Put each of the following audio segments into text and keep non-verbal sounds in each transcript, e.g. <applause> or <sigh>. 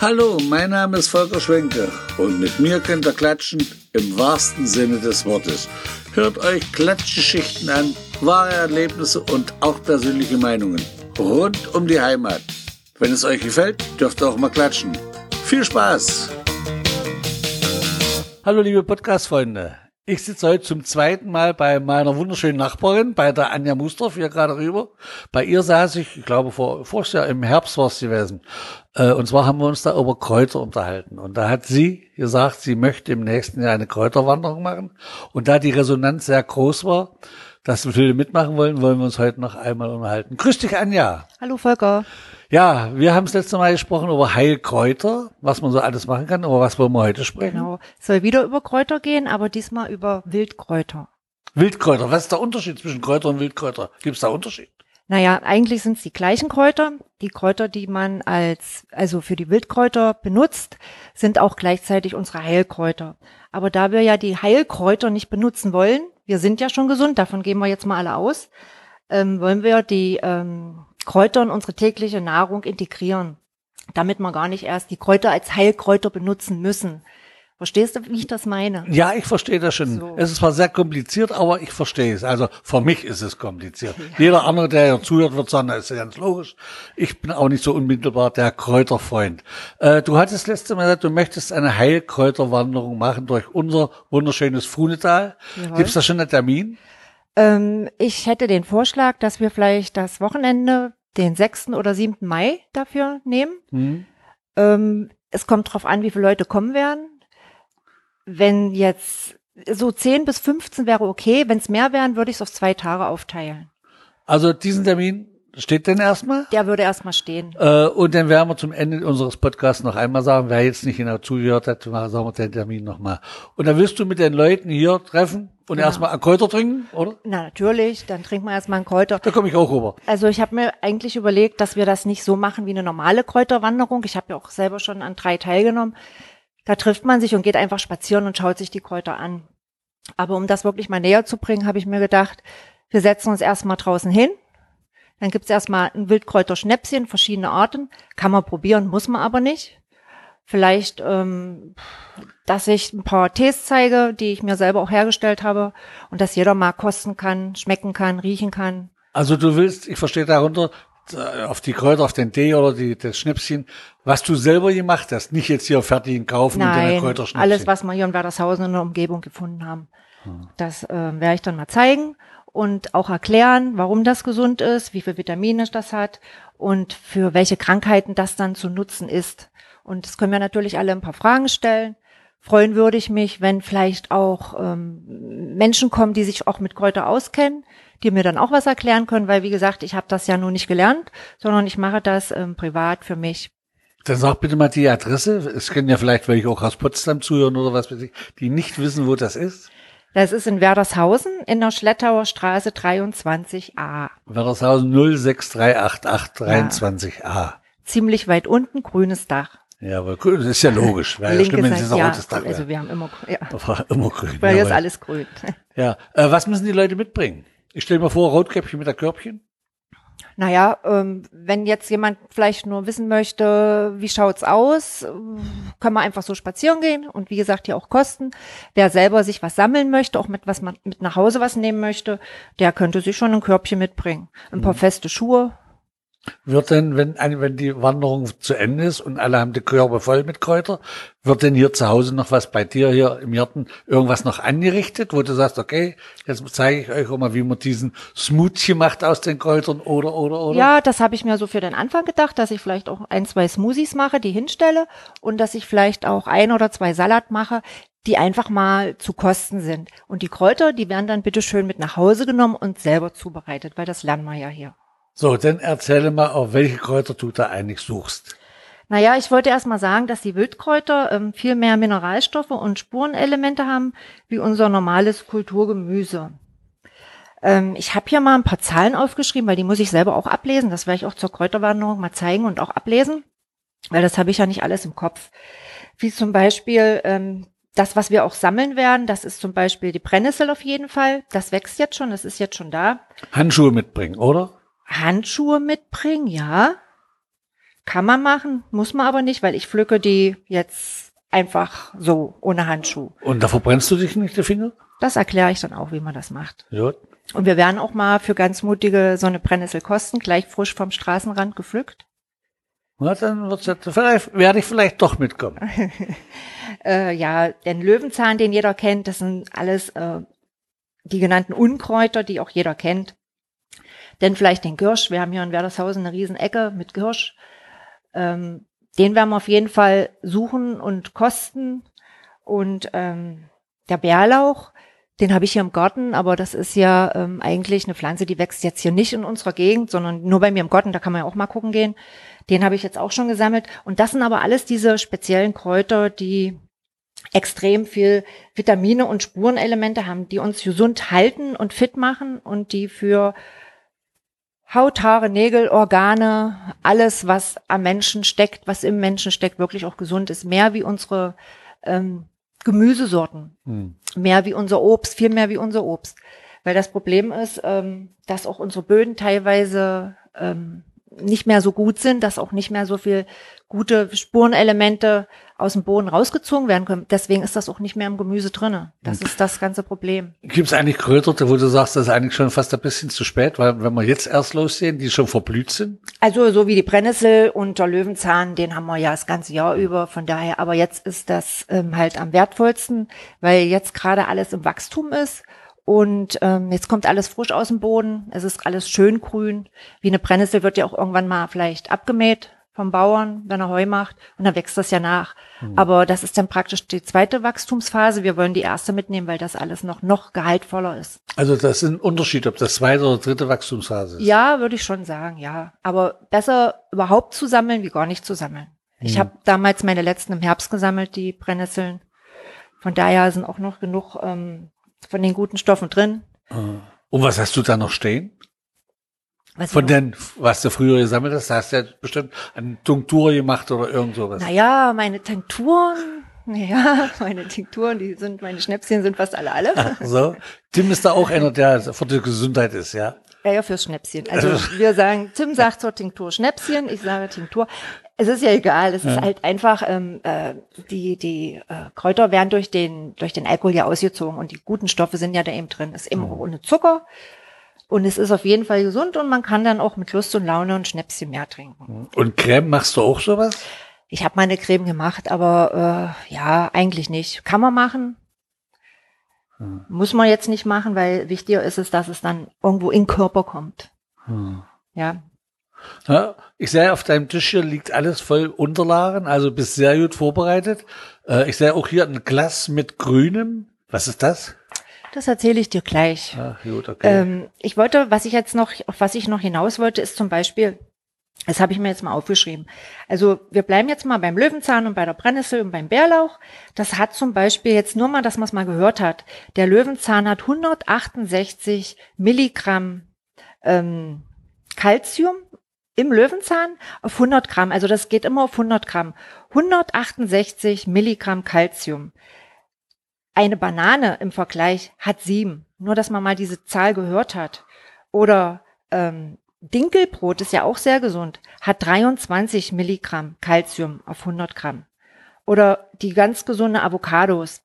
Hallo, mein Name ist Volker Schwenke und mit mir könnt ihr klatschen im wahrsten Sinne des Wortes. Hört euch Klatschgeschichten an, wahre Erlebnisse und auch persönliche Meinungen rund um die Heimat. Wenn es euch gefällt, dürft ihr auch mal klatschen. Viel Spaß! Hallo liebe Podcast-Freunde. Ich sitze heute zum zweiten Mal bei meiner wunderschönen Nachbarin, bei der Anja Mustorf, hier gerade rüber. Bei ihr saß ich, ich glaube, vor, Jahr im Herbst war es gewesen. Äh, und zwar haben wir uns da über Kräuter unterhalten. Und da hat sie gesagt, sie möchte im nächsten Jahr eine Kräuterwanderung machen. Und da die Resonanz sehr groß war, dass viele mitmachen wollen, wollen wir uns heute noch einmal unterhalten. Grüß dich, Anja. Hallo, Volker. Ja, wir haben das letzte Mal gesprochen über Heilkräuter, was man so alles machen kann, über was wollen wir heute sprechen? Genau. Es soll wieder über Kräuter gehen, aber diesmal über Wildkräuter. Wildkräuter, was ist der Unterschied zwischen Kräuter und Wildkräuter? Gibt es da Unterschied? Naja, eigentlich sind es die gleichen Kräuter. Die Kräuter, die man als, also für die Wildkräuter benutzt, sind auch gleichzeitig unsere Heilkräuter. Aber da wir ja die Heilkräuter nicht benutzen wollen, wir sind ja schon gesund, davon gehen wir jetzt mal alle aus, ähm, wollen wir die ähm, Kräuter in unsere tägliche Nahrung integrieren, damit wir gar nicht erst die Kräuter als Heilkräuter benutzen müssen. Verstehst du, wie ich das meine? Ja, ich verstehe das schon. So. Es ist zwar sehr kompliziert, aber ich verstehe es. Also für mich ist es kompliziert. Ja. Jeder andere, der hier zuhört, wird sagen, das ist ganz logisch. Ich bin auch nicht so unmittelbar der Kräuterfreund. Äh, du hattest letzte Mal gesagt, du möchtest eine Heilkräuterwanderung machen durch unser wunderschönes Funetal. Gibt es da schon einen Termin? Ähm, ich hätte den Vorschlag, dass wir vielleicht das Wochenende den 6. oder 7. Mai dafür nehmen. Mhm. Ähm, es kommt drauf an, wie viele Leute kommen werden. Wenn jetzt so 10 bis 15 wäre okay. Wenn es mehr wären, würde ich es auf zwei Tage aufteilen. Also diesen Termin steht denn erstmal? Der würde erstmal stehen. Äh, und dann werden wir zum Ende unseres Podcasts noch einmal sagen, wer jetzt nicht genau zugehört hat, sagen wir den Termin nochmal. Und dann wirst du mit den Leuten hier treffen und genau. erstmal ein Kräuter trinken, oder? Na, natürlich. Dann trinken wir erstmal ein Kräuter. Da komme ich auch rüber. Also ich habe mir eigentlich überlegt, dass wir das nicht so machen wie eine normale Kräuterwanderung. Ich habe ja auch selber schon an drei teilgenommen. Da trifft man sich und geht einfach spazieren und schaut sich die Kräuter an. Aber um das wirklich mal näher zu bringen, habe ich mir gedacht, wir setzen uns erstmal draußen hin. Dann gibt's erstmal ein Wildkräuterschnäpschen, verschiedene Arten. Kann man probieren, muss man aber nicht. Vielleicht ähm, dass ich ein paar Tees zeige, die ich mir selber auch hergestellt habe und dass jeder mal kosten kann, schmecken kann, riechen kann. Also du willst, ich verstehe darunter, äh, auf die Kräuter, auf den Tee oder die, das Schnäpschen, was du selber gemacht hast, nicht jetzt hier fertigen kaufen Nein, und deine Kräuterschnäpschen. alles, was wir hier in Werdershausen in der Umgebung gefunden haben. Hm. Das äh, werde ich dann mal zeigen und auch erklären, warum das gesund ist, wie viel Vitamine das hat und für welche Krankheiten das dann zu nutzen ist. Und das können wir natürlich alle ein paar Fragen stellen freuen würde ich mich, wenn vielleicht auch ähm, Menschen kommen, die sich auch mit Kräuter auskennen, die mir dann auch was erklären können, weil wie gesagt, ich habe das ja nur nicht gelernt, sondern ich mache das ähm, privat für mich. Dann sag bitte mal die Adresse. Es können ja vielleicht welche auch aus Potsdam zuhören oder was die nicht wissen, wo das ist. Das ist in Werdershausen in der Schlettauer Straße 23a. Werdershausen 0638823a. Ja. Ziemlich weit unten, grünes Dach. Ja, aber grün, das ist ja logisch. Wäre ja schlimm, wenn es ein rotes Dach wäre. Also wir haben immer, ja. immer grün. Weil hier ist alles grün. Ja, äh, was müssen die Leute mitbringen? Ich stelle mir vor, Rotkäppchen mit der Körbchen. Naja, ähm, wenn jetzt jemand vielleicht nur wissen möchte, wie schaut's aus, kann man einfach so spazieren gehen und wie gesagt hier auch kosten. Wer selber sich was sammeln möchte, auch mit was man mit nach Hause was nehmen möchte, der könnte sich schon ein Körbchen mitbringen. Ein paar mhm. feste Schuhe, wird denn, wenn, wenn die Wanderung zu Ende ist und alle haben die Körbe voll mit Kräuter, wird denn hier zu Hause noch was bei dir hier im Garten irgendwas noch angerichtet, wo du sagst, okay, jetzt zeige ich euch auch mal, wie man diesen Smoothie macht aus den Kräutern oder, oder, oder? Ja, das habe ich mir so für den Anfang gedacht, dass ich vielleicht auch ein, zwei Smoothies mache, die hinstelle und dass ich vielleicht auch ein oder zwei Salat mache, die einfach mal zu kosten sind. Und die Kräuter, die werden dann bitte schön mit nach Hause genommen und selber zubereitet, weil das lernen wir ja hier. So, dann erzähle mal, auf welche Kräuter du da eigentlich suchst. Naja, ich wollte erst mal sagen, dass die Wildkräuter ähm, viel mehr Mineralstoffe und Spurenelemente haben wie unser normales Kulturgemüse. Ähm, ich habe hier mal ein paar Zahlen aufgeschrieben, weil die muss ich selber auch ablesen. Das werde ich auch zur Kräuterwanderung mal zeigen und auch ablesen, weil das habe ich ja nicht alles im Kopf. Wie zum Beispiel ähm, das, was wir auch sammeln werden, das ist zum Beispiel die Brennnessel auf jeden Fall. Das wächst jetzt schon, das ist jetzt schon da. Handschuhe mitbringen, oder? Handschuhe mitbringen, ja. Kann man machen, muss man aber nicht, weil ich pflücke die jetzt einfach so, ohne Handschuh. Und da verbrennst du dich nicht die Finger? Das erkläre ich dann auch, wie man das macht. Ja. Und wir werden auch mal für ganz mutige so eine Brennnessel kosten, gleich frisch vom Straßenrand gepflückt. Na, dann wird's jetzt, vielleicht, werde ich vielleicht doch mitkommen. <laughs> Äh, ja, den Löwenzahn, den jeder kennt, das sind alles äh, die genannten Unkräuter, die auch jeder kennt. Denn vielleicht den Girsch, wir haben hier in Werdershausen eine Riesenecke mit Girsch. Ähm, den werden wir auf jeden Fall suchen und kosten. Und ähm, der Bärlauch, den habe ich hier im Garten, aber das ist ja ähm, eigentlich eine Pflanze, die wächst jetzt hier nicht in unserer Gegend, sondern nur bei mir im Garten, da kann man ja auch mal gucken gehen. Den habe ich jetzt auch schon gesammelt. Und das sind aber alles diese speziellen Kräuter, die extrem viel Vitamine und Spurenelemente haben, die uns gesund halten und fit machen und die für Haut, Haare, Nägel, Organe, alles, was am Menschen steckt, was im Menschen steckt, wirklich auch gesund ist. Mehr wie unsere ähm, Gemüsesorten, Hm. mehr wie unser Obst, viel mehr wie unser Obst. Weil das Problem ist, ähm, dass auch unsere Böden teilweise ähm, nicht mehr so gut sind, dass auch nicht mehr so viel gute Spurenelemente aus dem Boden rausgezogen werden können. Deswegen ist das auch nicht mehr im Gemüse drinne. Das ist das ganze Problem. Gibt es eigentlich Kräuter, wo du sagst, das ist eigentlich schon fast ein bisschen zu spät, weil wenn wir jetzt erst lossehen, die schon verblüht sind? Also so wie die Brennnessel und der Löwenzahn, den haben wir ja das ganze Jahr über. Von daher, aber jetzt ist das ähm, halt am wertvollsten, weil jetzt gerade alles im Wachstum ist. Und ähm, jetzt kommt alles frisch aus dem Boden. Es ist alles schön grün. Wie eine Brennnessel wird ja auch irgendwann mal vielleicht abgemäht vom Bauern, wenn er Heu macht. Und dann wächst das ja nach. Aber das ist dann praktisch die zweite Wachstumsphase. Wir wollen die erste mitnehmen, weil das alles noch, noch gehaltvoller ist. Also das ist ein Unterschied, ob das zweite oder dritte Wachstumsphase ist. Ja, würde ich schon sagen, ja. Aber besser überhaupt zu sammeln, wie gar nicht zu sammeln. Ich habe damals meine letzten im Herbst gesammelt, die Brennnesseln. Von daher sind auch noch genug ähm, von den guten Stoffen drin. Und was hast du da noch stehen? Was Von den, was du früher gesammelt hast, hast du ja bestimmt eine Tinktur gemacht oder irgend sowas. Naja, meine Tinkturen, <laughs> naja, meine Tinkturen, die sind, meine Schnäpschen sind fast alle alle. So. Tim ist da auch einer, der für die Gesundheit ist, ja. Ja, ja, fürs Schnäpschen. Also wir sagen, Tim sagt zur Tinktur Schnäpschen, ich sage Tinktur. Es ist ja egal, es ist halt einfach, ähm, äh, die, die äh, Kräuter werden durch den, durch den Alkohol ja ausgezogen und die guten Stoffe sind ja da eben drin. Es ist eben auch ohne Zucker und es ist auf jeden Fall gesund und man kann dann auch mit Lust und Laune ein Schnäpschen mehr trinken. Und Creme machst du auch sowas? Ich habe meine Creme gemacht, aber äh, ja, eigentlich nicht. Kann man machen. Muss man jetzt nicht machen, weil wichtiger ist es, dass es dann irgendwo in den Körper kommt. Ja, Ja, ich sehe, auf deinem Tisch hier liegt alles voll Unterlagen, also bist sehr gut vorbereitet. Äh, ich sehe auch hier ein Glas mit Grünem. Was ist das? Das erzähle ich dir gleich. Ach, gut, okay. Ähm, ich wollte, was ich jetzt noch, auf was ich noch hinaus wollte, ist zum Beispiel, das habe ich mir jetzt mal aufgeschrieben. Also wir bleiben jetzt mal beim Löwenzahn und bei der Brennnessel und beim Bärlauch. Das hat zum Beispiel jetzt nur mal, dass man es mal gehört hat. Der Löwenzahn hat 168 Milligramm ähm, Calcium im Löwenzahn auf 100 Gramm. Also das geht immer auf 100 Gramm. 168 Milligramm Calcium. Eine Banane im Vergleich hat sieben. Nur, dass man mal diese Zahl gehört hat. Oder ähm, Dinkelbrot ist ja auch sehr gesund, hat 23 Milligramm Calcium auf 100 Gramm. Oder die ganz gesunde Avocados.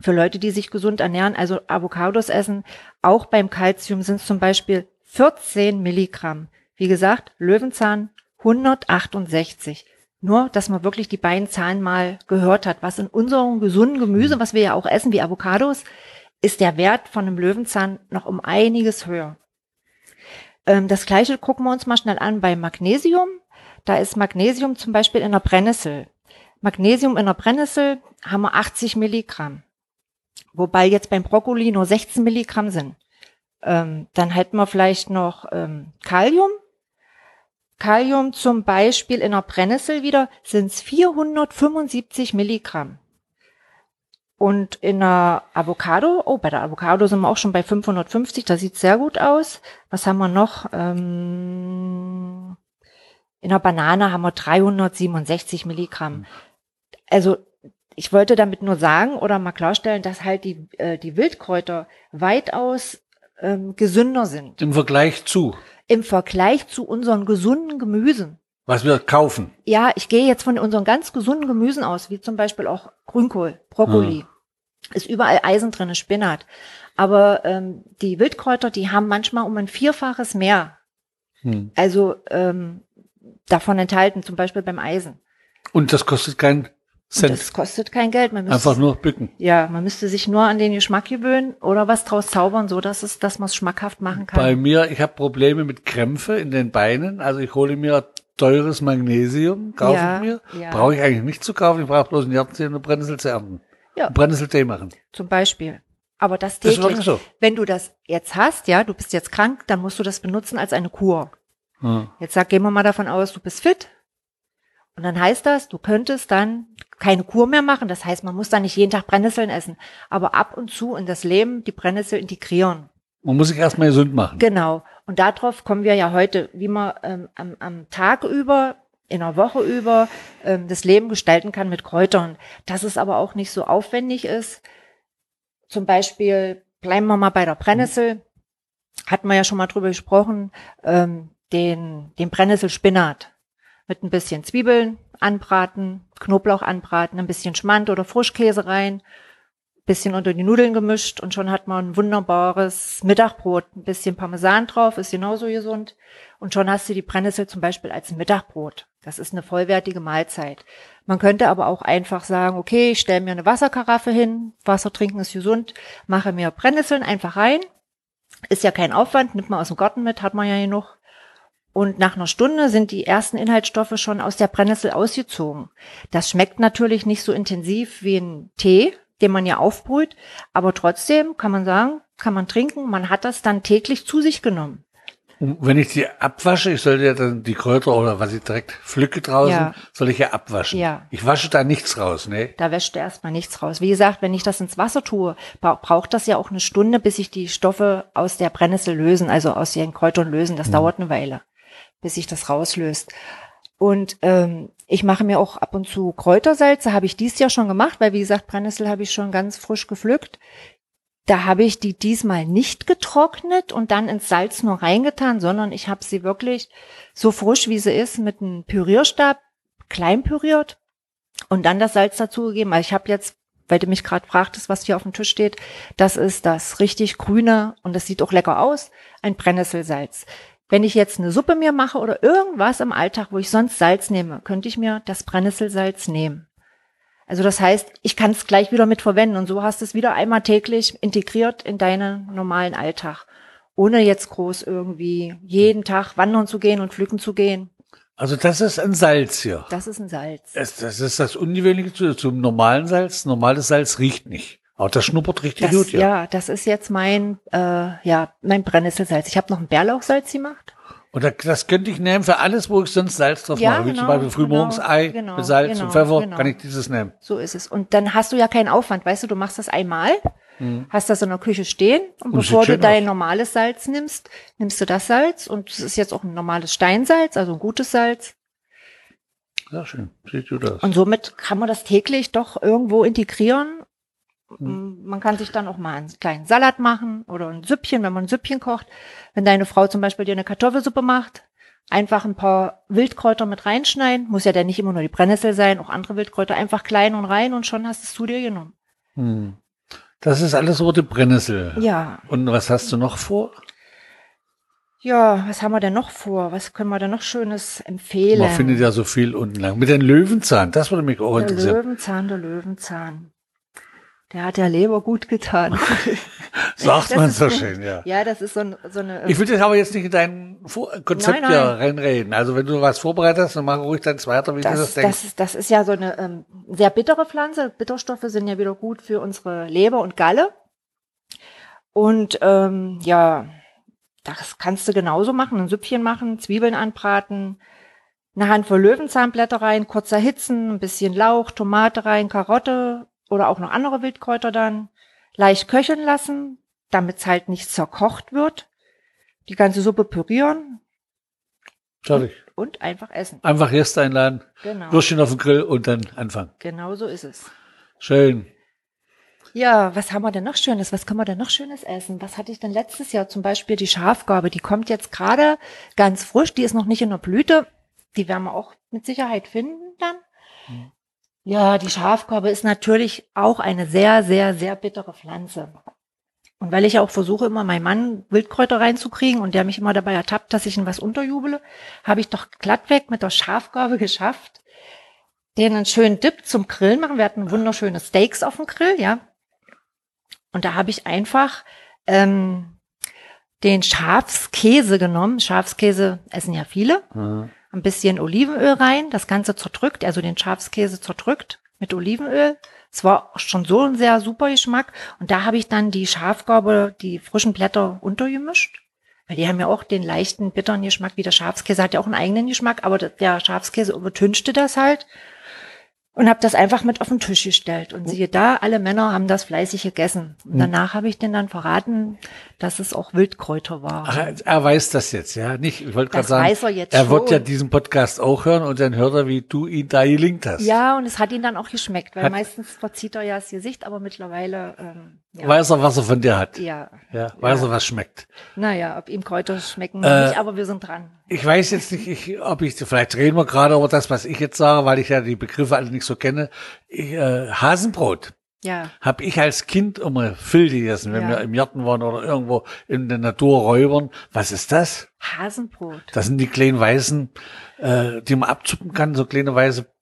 Für Leute, die sich gesund ernähren, also Avocados essen, auch beim Calcium sind es zum Beispiel 14 Milligramm. Wie gesagt, Löwenzahn 168. Nur, dass man wirklich die beiden Zahlen mal gehört hat. Was in unserem gesunden Gemüse, was wir ja auch essen, wie Avocados, ist der Wert von einem Löwenzahn noch um einiges höher. Ähm, das gleiche gucken wir uns mal schnell an bei Magnesium. Da ist Magnesium zum Beispiel in der Brennnessel. Magnesium in der Brennnessel haben wir 80 Milligramm. Wobei jetzt beim Brokkoli nur 16 Milligramm sind. Ähm, dann hätten wir vielleicht noch ähm, Kalium. Kalium zum Beispiel in der Brennnessel wieder sind es 475 Milligramm. Und in der Avocado, oh, bei der Avocado sind wir auch schon bei 550, das sieht sehr gut aus. Was haben wir noch? Ähm, in der Banane haben wir 367 Milligramm. Also ich wollte damit nur sagen oder mal klarstellen, dass halt die, äh, die Wildkräuter weitaus ähm, gesünder sind Im Vergleich zu. Im Vergleich zu unseren gesunden Gemüsen. Was wir kaufen. Ja, ich gehe jetzt von unseren ganz gesunden Gemüsen aus, wie zum Beispiel auch Grünkohl, Brokkoli. Ist überall Eisen drin, Spinat. Aber ähm, die Wildkräuter, die haben manchmal um ein Vierfaches mehr. Hm. Also ähm, davon enthalten, zum Beispiel beim Eisen. Und das kostet Und Cent. das kostet kein Geld. Man müsste, Einfach nur bücken. ja, man müsste sich nur an den Geschmack gewöhnen oder was draus zaubern, so dass es, dass man es schmackhaft machen kann. Bei mir, ich habe Probleme mit Krämpfe in den Beinen. Also ich hole mir teures Magnesium, kaufe Ja, ich mir. ja. Brauche ich eigentlich nicht zu kaufen. Ich brauche bloß ein Jahrzehnt eine Brennnessel zu ernten. Ja. Einen Brennnesseltee machen. zum Beispiel. Aber das Das täglich. wirklich so. Wenn du das jetzt hast, ja, du bist jetzt krank, dann musst du das benutzen als eine Kur. Ja. Jetzt sag, gehen wir mal davon aus, du bist fit. Und dann heißt das, du könntest dann keine Kur mehr machen. Das heißt, man muss dann nicht jeden Tag Brennnesseln essen, aber ab und zu in das Leben die Brennnessel integrieren. Man muss sich erstmal gesund machen. Genau. Und darauf kommen wir ja heute, wie man ähm, am, am Tag über, in der Woche über ähm, das Leben gestalten kann mit Kräutern. Dass es aber auch nicht so aufwendig ist. Zum Beispiel bleiben wir mal bei der Brennnessel. Hatten wir ja schon mal drüber gesprochen. Ähm, den, den Brennnesselspinat mit ein bisschen Zwiebeln anbraten, Knoblauch anbraten, ein bisschen Schmand oder Frischkäse rein, bisschen unter die Nudeln gemischt und schon hat man ein wunderbares Mittagbrot. Ein bisschen Parmesan drauf, ist genauso gesund. Und schon hast du die Brennnessel zum Beispiel als Mittagbrot. Das ist eine vollwertige Mahlzeit. Man könnte aber auch einfach sagen, okay, ich stelle mir eine Wasserkaraffe hin, Wasser trinken ist gesund, mache mir Brennnesseln einfach rein. Ist ja kein Aufwand, nimmt man aus dem Garten mit, hat man ja genug. Und nach einer Stunde sind die ersten Inhaltsstoffe schon aus der Brennnessel ausgezogen. Das schmeckt natürlich nicht so intensiv wie ein Tee, den man ja aufbrüht, aber trotzdem kann man sagen, kann man trinken, man hat das dann täglich zu sich genommen. Und wenn ich die abwasche, ich sollte ja dann die Kräuter oder was ich direkt pflücke draußen, Ja. soll ich ja abwaschen. Ja. Ich wasche da nichts raus, ne? Da wäscht erstmal nichts raus. Wie gesagt, wenn ich das ins Wasser tue, bra- braucht das ja auch eine Stunde, bis sich die Stoffe aus der Brennnessel lösen, also aus ihren Kräutern lösen. Das dauert eine Weile, bis sich das rauslöst. Und ähm, ich mache mir auch ab und zu Kräutersalze, habe ich dies Jahr schon gemacht, weil wie gesagt, Brennnessel habe ich schon ganz frisch gepflückt. Da habe ich die diesmal nicht getrocknet und dann ins Salz nur reingetan, sondern ich habe sie wirklich so frisch, wie sie ist, mit einem Pürierstab klein püriert und dann das Salz dazugegeben. Also ich habe jetzt, weil du mich gerade fragtest, was hier auf dem Tisch steht, das ist das richtig grüne und das sieht auch lecker aus, ein Brennnesselsalz. Wenn ich jetzt eine Suppe mir mache oder irgendwas im Alltag, wo ich sonst Salz nehme, könnte ich mir das Brennnesselsalz nehmen. Also das heißt, ich kann es gleich wieder mit verwenden und so hast du es wieder einmal täglich integriert in deinen normalen Alltag, ohne jetzt groß irgendwie jeden Tag wandern zu gehen und pflücken zu gehen. Also das ist ein Salz hier. Das ist ein Salz. Das, das ist das Ungewöhnliche zu, zum normalen Salz. Normales Salz riecht nicht. Aber das schnuppert richtig Das, gut, ja. ja, das ist jetzt mein, äh, ja, mein Brennnesselsalz. Ich habe noch ein Bärlauchsalz gemacht. Und da- das könnte ich nehmen für alles, wo ich sonst Salz drauf Ja, mache. Wie zum genau, Beispiel frühmorgens genau, Ei genau, mit Salz genau, und Pfeffer, genau. kann ich dieses nehmen. So ist es. Und dann hast du ja keinen Aufwand, weißt du, du machst das einmal, hast das in der Küche stehen und, Und bevor du dein aus. normales Salz nimmst, nimmst du das Salz und es ist jetzt auch ein normales Steinsalz, also ein gutes Salz. Ja, schön. Sieht gut aus. Und somit kann man das täglich doch irgendwo integrieren. Hm. Man kann sich dann auch mal einen kleinen Salat machen oder ein Süppchen, wenn man ein Süppchen kocht. Wenn deine Frau zum Beispiel dir eine Kartoffelsuppe macht, einfach ein paar Wildkräuter mit reinschneiden. Muss ja dann nicht immer nur die Brennnessel sein, auch andere Wildkräuter einfach klein und rein und schon hast du es zu dir genommen. Hm. Das ist alles rote Brennnessel. Ja. Und was hast du noch vor? Ja, was haben wir denn noch vor? Was können wir denn noch Schönes empfehlen? Man findet ja so viel unten lang. Mit den Löwenzahn, das würde mich auch der interessieren. Löwenzahn, der Löwenzahn. Der hat der Leber gut getan. <laughs> Sagt Das man so schön, ja. ja, das ist so, ein, so eine. Ich will das aber jetzt nicht in dein Konzept Nein, hier nein. reinreden. Also wenn du was vorbereitet hast, dann mach ruhig dein zweiter, wie du das das, denkst. das, ist- das ist ja so eine ähm, sehr bittere Pflanze. Bitterstoffe sind ja wieder gut für unsere Leber und Galle. Und ähm, ja, das kannst du genauso machen. Ein Süppchen machen, Zwiebeln anbraten, eine Handvoll Löwenzahnblätter rein, kurz erhitzen, ein bisschen Lauch, Tomate rein, Karotte oder auch noch andere Wildkräuter dann. Leicht köcheln lassen, damit es halt nicht zerkocht wird. Die ganze Suppe pürieren Fertig. und einfach essen. Einfach Gäste einladen, Genau. Würstchen auf den Grill und dann anfangen. Genau so ist es. Schön. Ja, was haben wir denn noch Schönes? Was können wir denn noch Schönes essen? Was hatte ich denn letztes Jahr? Zum Beispiel die Schafgarbe. Die kommt jetzt gerade ganz frisch. Die ist noch nicht in der Blüte. die werden wir auch mit Sicherheit finden dann. Mhm. Ja, die Schafkorbe ist natürlich auch eine sehr, sehr, sehr bittere Pflanze. Und weil ich auch versuche, immer meinen Mann Wildkräuter reinzukriegen und der mich immer dabei ertappt, dass ich ihn was unterjubele, habe ich doch glattweg mit der Schafgarbe <laughs> geschafft, den einen schönen Dip zum Grillen machen. Wir hatten wunderschöne Steaks auf dem Grill, ja. Und da habe ich einfach ähm, den Schafskäse genommen. Schafskäse essen ja viele. Mhm. Ein bisschen Olivenöl rein, das Ganze zerdrückt, also den Schafskäse zerdrückt mit Olivenöl es war schon so ein sehr super Geschmack. Und da habe ich dann die Schafgarbe, die frischen Blätter untergemischt. Weil die haben ja auch den leichten, bitteren Geschmack, wie der Schafskäse hat ja auch einen eigenen Geschmack, aber der Schafskäse übertünchte das halt und habe das einfach mit auf den Tisch gestellt. Und siehe da, alle Männer haben das fleißig gegessen. Und hm. danach habe ich denen dann verraten, dass es auch Wildkräuter war. Ach, er weiß das jetzt, ja? Nicht, ich wollte gerade sagen, weiß er, jetzt er wird ja diesen Podcast auch hören und dann hört er, wie du ihn da gelingt hast. Ja, und es hat ihn dann auch geschmeckt, weil hat, meistens verzieht er ja das Gesicht, aber mittlerweile ähm, ja. weiß er, was er von dir hat. Ja. Ja, weiß ja. er, was schmeckt. Naja, ob ihm Kräuter schmecken äh, nicht, aber wir sind dran. Ich weiß jetzt nicht, ich, ob ich, vielleicht reden wir gerade über das, was ich jetzt sage, weil ich ja die Begriffe alle nicht so kenne. Ich, äh, Hasenbrot. Ja. Hab ich als Kind immer viel gegessen, wenn ja. wir im Garten waren oder irgendwo in der Natur räubern. Was ist das? Hasenbrot. Das sind die kleinen weißen, äh, die man abzuppen kann, so kleine weiße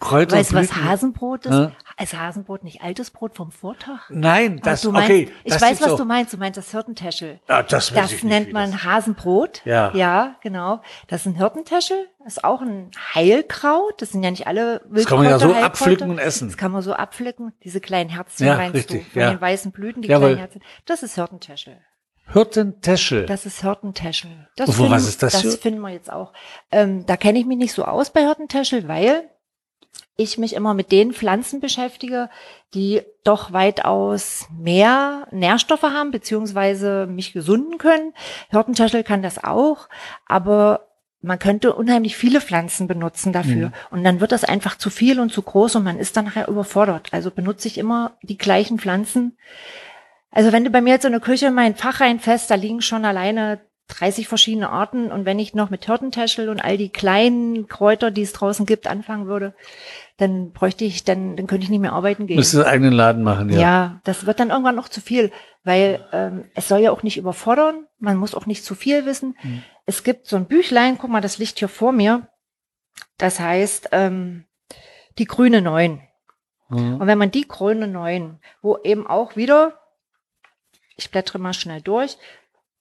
Kräuter. Weißt du, was Hasenbrot ist? Ja? Ist Hasenbrot nicht altes Brot vom Vortag? Nein, das, du meinst, okay. Ich weiß, was so. du meinst. Du meinst das Hirtentäschel. Ja, das das ich nennt nicht, man das Hasenbrot. Ja. Ja, genau. Das ist ein Hirtentäschel. Das ist auch ein Heilkraut. Das sind ja nicht alle Wildkräuter. Das kann man ja so abpflücken und essen. Das kann man so abpflücken. Diese kleinen Herzchen ja, meinst richtig, du? Von ja. den weißen Blüten, die Jawohl. kleinen Herzchen. Das ist Hirtentäschel. Hirtentäschel. Das ist Hirtentäschel. Das, finden, was ist das, das finden wir jetzt auch. Ähm, da kenne ich mich nicht so aus bei Hirtentäschel, weil ich mich immer mit den Pflanzen beschäftige, die doch weitaus mehr Nährstoffe haben, beziehungsweise mich gesunden können. Hirtentäschel kann das auch, aber man könnte unheimlich viele Pflanzen benutzen dafür. Mhm. Und dann wird das einfach zu viel und zu groß und man ist dann nachher überfordert. Also benutze ich immer die gleichen Pflanzen. Also wenn du bei mir jetzt in der Küche mein Fach reinfährst, da liegen schon alleine 30 verschiedene Arten. Und wenn ich noch mit Hirtentäschel und all die kleinen Kräuter, die es draußen gibt, anfangen würde, dann bräuchte ich, dann, dann könnte ich nicht mehr arbeiten gehen. Müsstest du eigenen Laden machen, ja. Ja, das wird dann irgendwann noch zu viel, weil ähm, es soll ja auch nicht überfordern. Man muss auch nicht zu viel wissen. Mhm. Es gibt so ein Büchlein, guck mal, das liegt hier vor mir. Das heißt, ähm, die grüne Neun. Mhm. Und wenn man die grüne Neun, wo eben auch wieder, ich blättere mal schnell durch,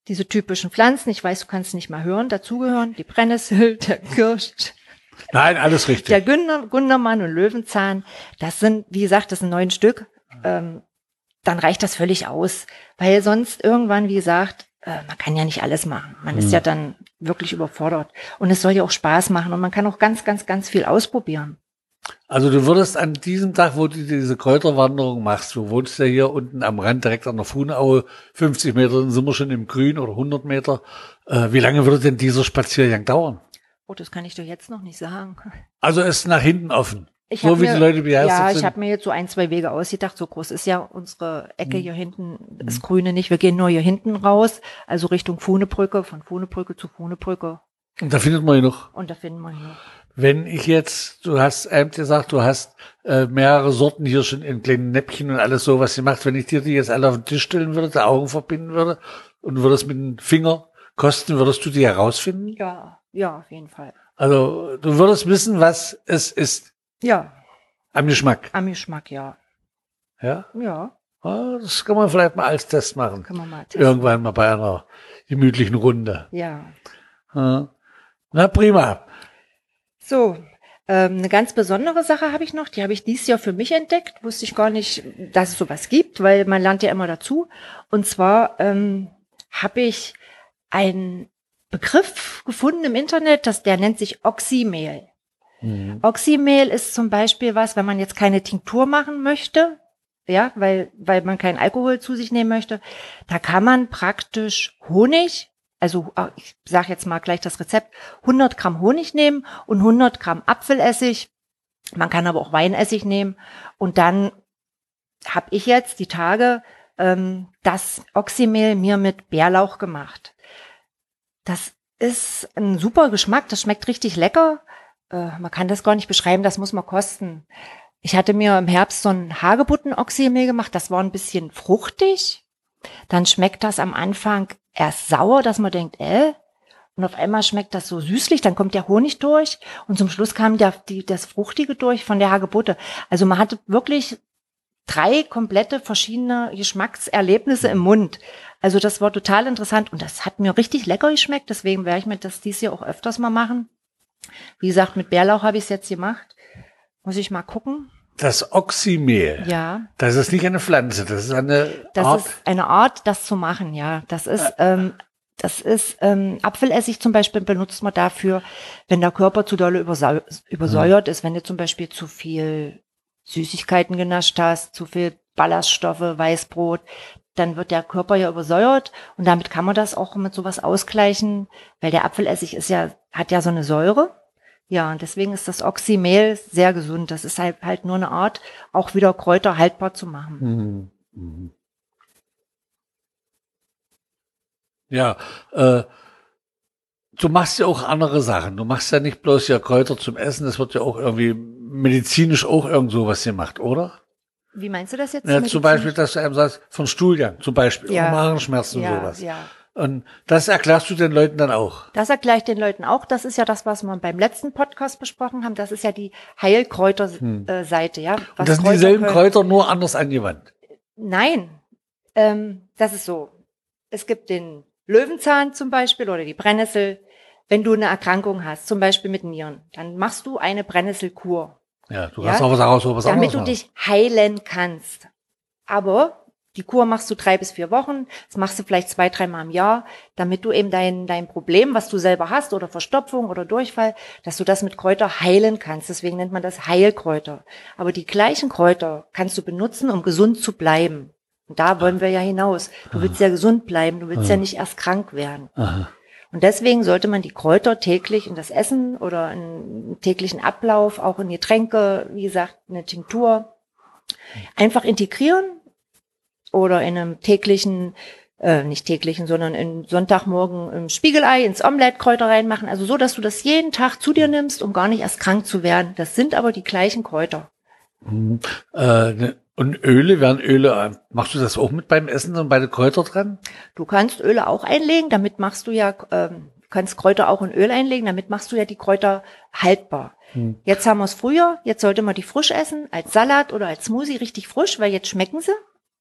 diese typischen Pflanzen, ich weiß, du kannst nicht mal hören, dazugehören die Brennnessel, <laughs> der Kirsch. Nein, alles richtig. Der Günder, Gundermann und Löwenzahn, das sind, wie gesagt, das sind neun Stück. Ähm, dann reicht das völlig aus, weil sonst irgendwann, wie gesagt, äh, man kann ja nicht alles machen. Man mhm. ist ja dann wirklich überfordert. Und es soll ja auch Spaß machen und man kann auch ganz, ganz, ganz viel ausprobieren. Also du würdest an diesem Tag, wo du diese Kräuterwanderung machst, du wohnst ja hier unten am Rand direkt an der Fuhnaue, 50 Meter dann sind wir schon im Grün oder 100 Meter. Äh, wie lange würde denn dieser Spaziergang dauern? Oh, das kann ich dir jetzt noch nicht sagen. Also ist nach hinten offen. Ich so wie mir, die Leute begeistert Ja, sind. ich habe mir jetzt so ein, zwei Wege ausgedacht. So groß ist ja unsere Ecke mhm. hier hinten, das Grüne nicht. Wir gehen nur hier hinten raus, also Richtung Fuhnebrücke, von Fuhnebrücke zu Fuhnebrücke. Und da findet man ihn noch. Und da finden wir ihn noch. Wenn ich jetzt, du hast eben gesagt, du hast äh, mehrere Sorten hier schon in kleinen Näppchen und alles so, was sie macht. Wenn ich dir die jetzt alle auf den Tisch stellen würde, die Augen verbinden würde und würdest mit dem Finger kosten, würdest du die herausfinden? Ja, ja, auf jeden Fall. Also du würdest wissen, was es ist. Ja. Am Geschmack. Am Geschmack, ja. Ja? Ja. Ah, das kann man vielleicht mal als Test machen. Kann man mal testen. Irgendwann mal bei einer gemütlichen Runde. Ja. Na prima. So, ähm, eine ganz besondere Sache habe ich noch, die habe ich dieses Jahr für mich entdeckt. Wusste ich gar nicht, dass es sowas gibt, weil man lernt ja immer dazu. Und zwar ähm, habe ich einen Begriff gefunden im Internet, das, der nennt sich Oxymehl. Mhm. Oxymehl ist zum Beispiel was, wenn man jetzt keine Tinktur machen möchte, ja, weil, weil man keinen Alkohol zu sich nehmen möchte, da kann man praktisch Honig also ah, ich sage jetzt mal gleich das Rezept, 100 Gramm Honig nehmen und 100 Gramm Apfelessig. Man kann aber auch Weinessig nehmen. Und dann habe ich jetzt die Tage ähm, das Oxymehl mir mit Bärlauch gemacht. Das ist ein super Geschmack. Das schmeckt richtig lecker. Äh, man kann das gar nicht beschreiben. Das muss man kosten. Ich hatte mir im Herbst so ein Hagebutten-Oxymehl gemacht. Das war ein bisschen fruchtig. Dann schmeckt das am Anfang erst sauer, dass man denkt, äh, und auf einmal schmeckt das so süßlich, dann kommt der Honig durch und zum Schluss kam der, die, das Fruchtige durch von der Hagebutte. Also man hatte wirklich drei komplette verschiedene Geschmackserlebnisse im Mund. Also das war total interessant und das hat mir richtig lecker geschmeckt, deswegen werde ich mir das dies Jahr auch öfters mal machen. Wie gesagt, mit Bärlauch habe ich es jetzt gemacht. Muss ich mal gucken. Das Oxymehl. Ja. Das ist nicht eine Pflanze, das ist eine Das Art. ist eine Art, das zu machen, ja. Das ist, ähm, das ist ähm, Apfelessig zum Beispiel benutzt man dafür, wenn der Körper zu dolle übersau übersäuert ist, wenn du zum Beispiel zu viel Süßigkeiten genascht hast, zu viel Ballaststoffe, Weißbrot, dann wird der Körper ja übersäuert und damit kann man das auch mit sowas ausgleichen, weil der Apfelessig ist ja, hat ja so eine Säure. Ja, und deswegen ist das Oxymehl sehr gesund. Das ist halt, halt nur eine Art, auch wieder Kräuter haltbar zu machen. Mhm. Mhm. Ja, äh, du machst ja auch andere Sachen. Du machst ja nicht bloß ja Kräuter zum Essen, das wird ja auch irgendwie medizinisch auch irgend sowas gemacht, oder? Wie meinst du das jetzt? Ja, zum? Beispiel, dass du einem sagst, von Stuhlgang zum Beispiel, Ja. Magenschmerzen und ja, sowas. ja. Und das erklärst du den Leuten dann auch. Das erkläre ich den Leuten auch. Das ist ja das, was wir beim letzten Podcast besprochen haben. Das ist ja die Heilkräuter-Seite, ja. Und das sind Kräuter dieselben können. Kräuter, nur anders angewandt. Nein, ähm, das ist so. Es gibt den Löwenzahn zum Beispiel oder die Brennnessel. Wenn du eine Erkrankung hast, zum Beispiel mit Nieren, dann machst du eine Brennnesselkur, Ja, du Ja, kannst auch was daraus was damit du dich heilen kannst. Aber die Kur machst du drei bis vier Wochen, das machst du vielleicht zwei, dreimal im Jahr, damit du eben dein, dein Problem, was du selber hast, oder Verstopfung oder Durchfall, dass du das mit Kräuter heilen kannst. Deswegen nennt man das Heilkräuter. Aber die gleichen Kräuter kannst du benutzen, um gesund zu bleiben. Und da wollen wir ja hinaus. Du willst ja gesund bleiben, du willst ja nicht erst krank werden. Aha. Und deswegen sollte man die Kräuter täglich in das Essen oder in täglichen Ablauf, auch in Getränke, wie gesagt, eine Tinktur, einfach integrieren oder in einem täglichen, äh, nicht täglichen, sondern in Sonntagmorgen im Spiegelei ins Omelett Kräuter reinmachen. Also so, dass du das jeden Tag zu dir nimmst, um gar nicht erst krank zu werden. Das sind aber die gleichen Kräuter. Mhm. Äh, ne, und Öle, werden Öle, äh, machst du das auch mit beim Essen und bei den Kräutern dran? Du kannst Öle auch einlegen, damit machst du ja, ähm, du kannst Kräuter auch in Öl einlegen, damit machst du ja die Kräuter haltbar. Hm. Jetzt haben wir es früher, jetzt sollte man die frisch essen, als Salat oder als Smoothie richtig frisch, weil jetzt schmecken sie.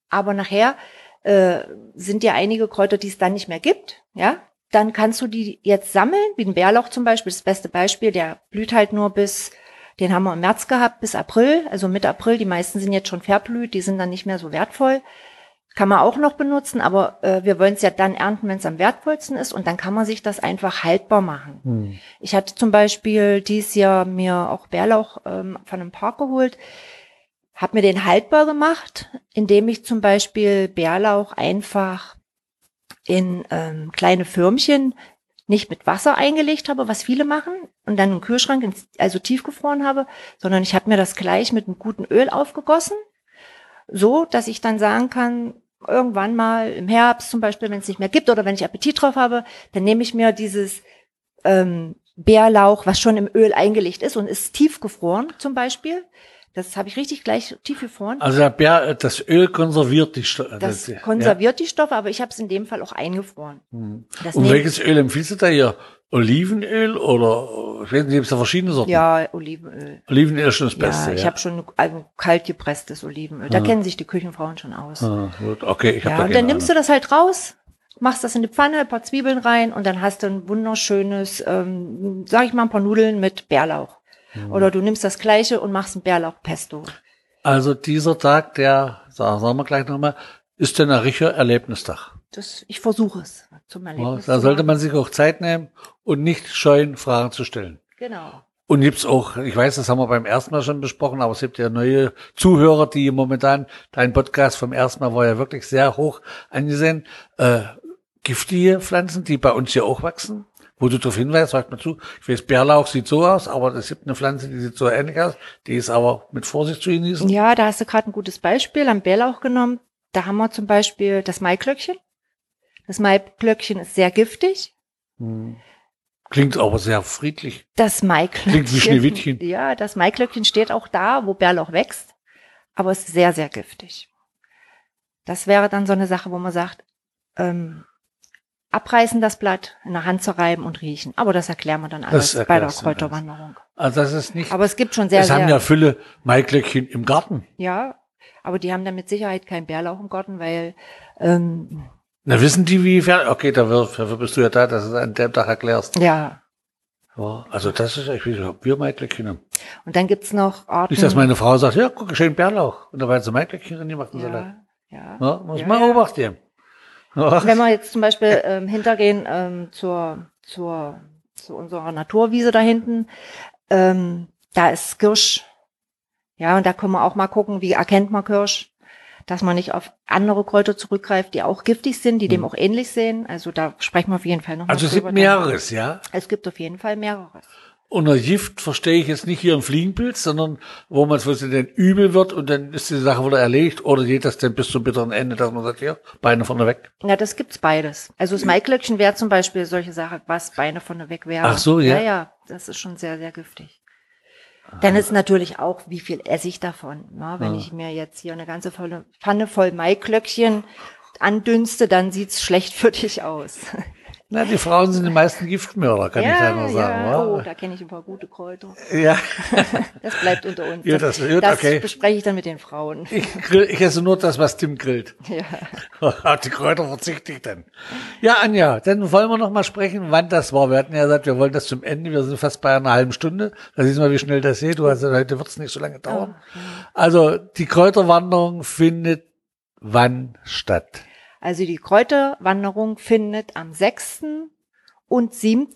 Aber nachher äh, sind ja einige Kräuter, die es dann nicht mehr gibt, ja. Dann kannst du die jetzt sammeln, wie ein Bärlauch zum Beispiel, das beste Beispiel, der blüht halt nur bis, den haben wir im März gehabt, bis April, also Mitte April, die meisten sind jetzt schon verblüht, die sind dann nicht mehr so wertvoll. Kann man auch noch benutzen, aber äh, wir wollen es ja dann ernten, wenn es am wertvollsten ist und dann kann man sich das einfach haltbar machen. Hm. Ich hatte zum Beispiel dieses Jahr mir auch Bärlauch ähm, von einem Park geholt, habe mir den haltbar gemacht, indem ich zum Beispiel Bärlauch einfach in ähm, kleine Förmchen nicht mit Wasser eingelegt habe, was viele machen, und dann im Kühlschrank, ins, also tiefgefroren habe, sondern ich habe mir das gleich mit einem guten Öl aufgegossen, so dass ich dann sagen kann, irgendwann mal im Herbst zum Beispiel, wenn es nicht mehr gibt oder wenn ich Appetit drauf habe, dann nehme ich mir dieses ähm, Bärlauch, was schon im Öl eingelegt ist und ist tiefgefroren zum Beispiel. Das habe ich richtig gleich tiefgefroren. Also der Bär, äh, das Öl konserviert die Stoffe. Das konserviert die Stoffe, aber ich habe es in dem Fall auch eingefroren. Hm. Das Und welches Öl empfiehlst du da hier? Olivenöl oder, ich weiß nicht, gibt es da verschiedene Sorten? Ja, Olivenöl. Olivenöl ist schon das Beste. ja, ich habe schon ein kalt gepresstes Olivenöl. Da kennen sich die Küchenfrauen schon aus. Ah, gut, okay, ich habe Ja, da und dann nimmst du das halt raus, machst das in die Pfanne, ein paar Zwiebeln rein und dann hast du ein wunderschönes, ähm, sag ich mal, ein paar Nudeln mit Bärlauch. Mhm. Oder du nimmst das gleiche und machst ein Bärlauchpesto. Also dieser Tag, der, sagen wir gleich nochmal, ist denn ein richtiger Erlebnistag. Das, ich versuche es zum Ja, Erlebnis. da zu sollte man sich auch Zeit nehmen und nicht scheuen, Fragen zu stellen. Genau. Und gibt's auch, ich weiß, das haben wir beim ersten Mal schon besprochen, aber es gibt ja neue Zuhörer, die momentan, dein Podcast vom ersten Mal war ja wirklich sehr hoch angesehen, äh, giftige Pflanzen, die bei uns hier auch wachsen, wo du darauf hinweist, sagt mal zu, ich weiß, Bärlauch sieht so aus, aber es gibt eine Pflanze, die sieht so ähnlich aus, die ist aber mit Vorsicht zu genießen. Ja, da hast du gerade ein gutes Beispiel am Bärlauch genommen. Da haben wir zum Beispiel das Maiklöckchen. Das Maiklöckchen ist sehr giftig. Hm. Klingt aber sehr friedlich. Das Maiklöckchen. Klingt wie Schneewittchen. Ja, das Maiklöckchen steht auch da, wo Bärlauch wächst, aber ist sehr, sehr giftig. Das wäre dann so eine Sache, wo man sagt, ähm, abreißen das Blatt, in der Hand zerreiben und riechen. Aber das erklären wir dann alles bei der. Kräuterwanderung. Also das ist nicht. Aber es gibt schon sehr, es sehr, haben ja viele Maiglöckchen im Garten. ja, aber die haben dann mit Sicherheit keinen Bärlauch im Garten, weil ähm, Na, wissen die, wie Okay, da dafür bist du ja da, dass du es an dem Tag erklärst. ja. Ja, also das ist echt, wie gesagt, wir Maiglöckchen haben. Und dann gibt's noch Arten. Nicht, dass meine Frau sagt, ja, guck, schön Bärlauch. Und dabei hat sie Maiglöckchen drin gemacht und so. ja, ja. Ja, muss Ja, man ja. beobachten. Ja. Wenn wir jetzt zum Beispiel ähm, hintergehen ähm, zur, zur, zu unserer Naturwiese da hinten, ähm, da ist Kirsch. Ja, und da können wir auch mal gucken, wie erkennt man Kirsch, dass man nicht auf andere Kräuter zurückgreift, die auch giftig sind, die dem auch ähnlich sehen. Also da sprechen wir auf jeden Fall noch Hm. Also es gibt mehreres, ja. Es gibt auf jeden Fall mehreres. Unter Gift verstehe ich jetzt nicht hier ein Fliegenpilz, sondern wo man es dann übel wird und dann ist die Sache wieder erledigt oder geht das dann bis zum bitteren Ende, dass man sagt, ja, Beine vorne weg. Ja, das gibt's beides. Also das Maiklöckchen wäre zum Beispiel solche Sache, was Beine von weg wäre. Ach so, ja. Ja, ja, das ist schon sehr, sehr giftig. Dann ist natürlich auch, wie viel esse ich davon. Na, wenn Ja. ich mir jetzt hier eine ganze Pfanne voll Maiklöckchen andünste, dann sieht's schlecht <laughs> für dich aus. Na, die Frauen sind die meisten Giftmörder, kann ich da nur sagen. ja. wa? Oh, da kenne ich ein paar gute Kräuter. Ja, <laughs> Das bleibt unter uns. Ja, das- gut, das okay. bespreche ich dann mit den Frauen. ich, grill, ich esse nur das, was Tim grillt. Ja. <laughs> Auf die Kräuter verzichte ich dann. Ja, Anja, dann wollen wir noch mal sprechen, wann das war. Wir hatten ja gesagt, wir wollen das zum Ende. Wir sind fast bei einer halben Stunde. Da siehst du mal, wie schnell das geht. Du hast ja, heute wird's nicht so lange dauern. Also, die Kräuterwanderung findet wann statt? Also die Kräuterwanderung findet am 6. und 7.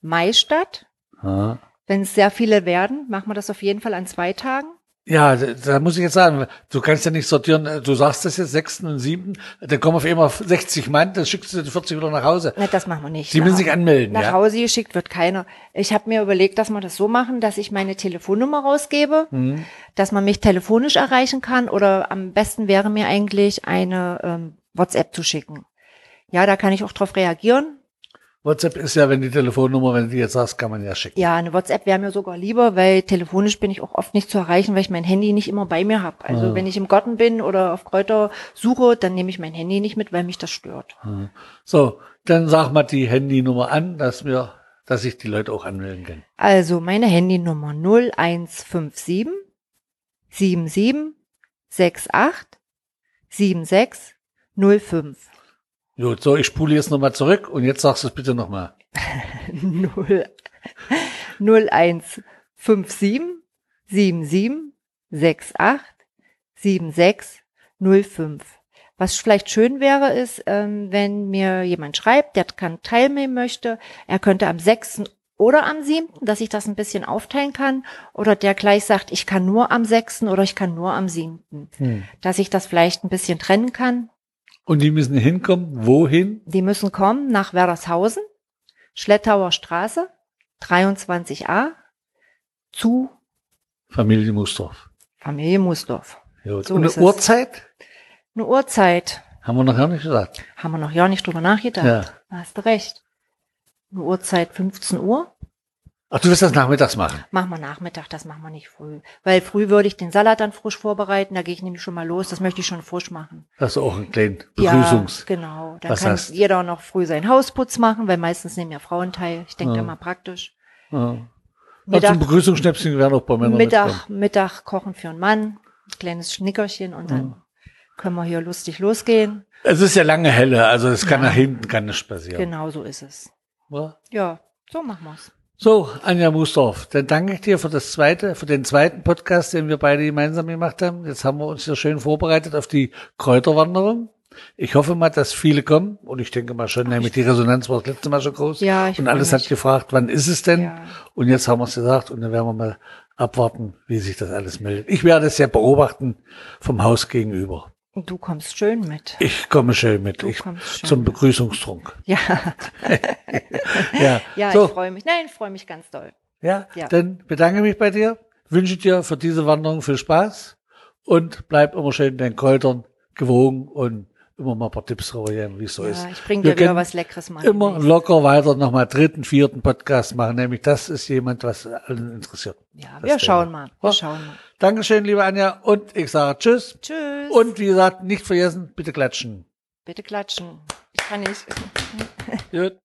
Mai statt. Ja. Wenn es sehr viele werden, machen wir das auf jeden Fall an zwei Tagen. Ja, da, da muss ich jetzt sagen, du kannst ja nicht sortieren, du sagst das jetzt, sechsten und siebten, dann kommen auf einmal 60 Mann, dann schickst du die 40 wieder nach Hause. Ne, das machen wir nicht. Die müssen sich anmelden, Nach ja? Hause geschickt wird keiner. Ich habe mir überlegt, dass wir das so machen, dass ich meine Telefonnummer rausgebe, Mhm. dass man mich telefonisch erreichen kann oder am besten wäre mir eigentlich eine ähm, WhatsApp zu schicken. Ja, da kann ich auch drauf reagieren. WhatsApp ist ja, wenn die Telefonnummer, wenn du die jetzt sagst, kann man ja schicken. Ja, eine WhatsApp wäre mir sogar lieber, weil telefonisch bin ich auch oft nicht zu erreichen, weil ich mein Handy nicht immer bei mir habe. Also wenn ich im Garten bin oder auf Kräuter suche, dann nehme ich mein Handy nicht mit, weil mich das stört. So, dann sag mal die Handynummer an, dass wir, dass sich die Leute auch anmelden können. Also meine Handynummer 0157 77 68 76 05. Gut, so, ich spule jetzt nochmal zurück und jetzt sagst du es bitte nochmal. 0 0157 77 68 76 05. Was vielleicht schön wäre, ist, ähm, wenn mir jemand schreibt, der kann teilnehmen möchte, er könnte am 6. oder am 7., dass ich das ein bisschen aufteilen kann, oder der gleich sagt, ich kann nur am 6. oder ich kann nur am 7., dass ich das vielleicht ein bisschen trennen kann. Und die müssen hinkommen, wohin? Die müssen kommen nach Werdershausen, Schlettauer Straße, 23a, zu Familie Musdorf. Familie Musdorf. So und eine. Uhrzeit? Eine Uhrzeit, Haben wir noch gar nicht gesagt. haben wir noch ja nicht drüber nachgedacht. Ja. Da hast du recht. Eine Uhrzeit 15 Uhr. Ach, du wirst das nachmittags machen. Machen wir Nachmittag, das machen wir nicht früh. Weil früh würde ich den Salat dann frisch vorbereiten, da gehe ich nämlich schon mal los, das möchte ich schon frisch machen. Das ist auch ein kleinen Begrüßungs. Ja, genau. Dann Was kann hast- jeder noch früh seinen Hausputz machen, weil meistens nehmen ja Frauen teil. Ich denke Ja. da mal praktisch. Ja. Ja, Mittag- zum Begrüßungsschnäpschen werden auch bei Männern Mittag, mitkommen. Mittag kochen für einen Mann, ein kleines Schnickerchen und dann können wir hier lustig losgehen. Es ist ja lange helle, also es kann Ja. nach hinten kann nicht passieren. Genau so ist es. Ja. Ja, so machen wir's. So, Anja Musdorf, dann danke ich dir für das zweite, für den zweiten Podcast, den wir beide gemeinsam gemacht haben. Jetzt haben wir uns hier schön vorbereitet auf die Kräuterwanderung. Ich hoffe mal, dass viele kommen und ich denke mal schon, nämlich die Resonanz war das letzte Mal schon groß. Ja, ich Und alles hat gefragt, wann ist es denn? Ja. Und jetzt haben wir es gesagt und dann werden wir mal abwarten, wie sich das alles meldet. Ich werde es ja beobachten vom Haus gegenüber. Du kommst schön mit. Ich komme schön mit. Du Ich, schön zum mit. Begrüßungstrunk. <laughs> Ja, <laughs> Ja, <laughs> ja, so. ich freue mich. Nein, ich freue mich ganz doll. Ja, Ja. dann bedanke mich bei dir, wünsche dir für diese Wanderung viel Spaß und bleib immer schön den Kräutern gewogen und immer mal ein paar Tipps rübergeben, wie es so Ja, ist. ich bring Wir dir wieder was Leckeres machen. Immer demnächst. locker weiter nochmal dritten, vierten Podcast machen, nämlich das ist jemand, was allen interessiert. Ja, wir Thema. schauen mal. Wir Ja. schauen mal. Dankeschön, liebe Anja, und ich sage Tschüss. Tschüss. Und wie gesagt, nicht vergessen, bitte klatschen. bitte klatschen. Ich kann nicht. Gut.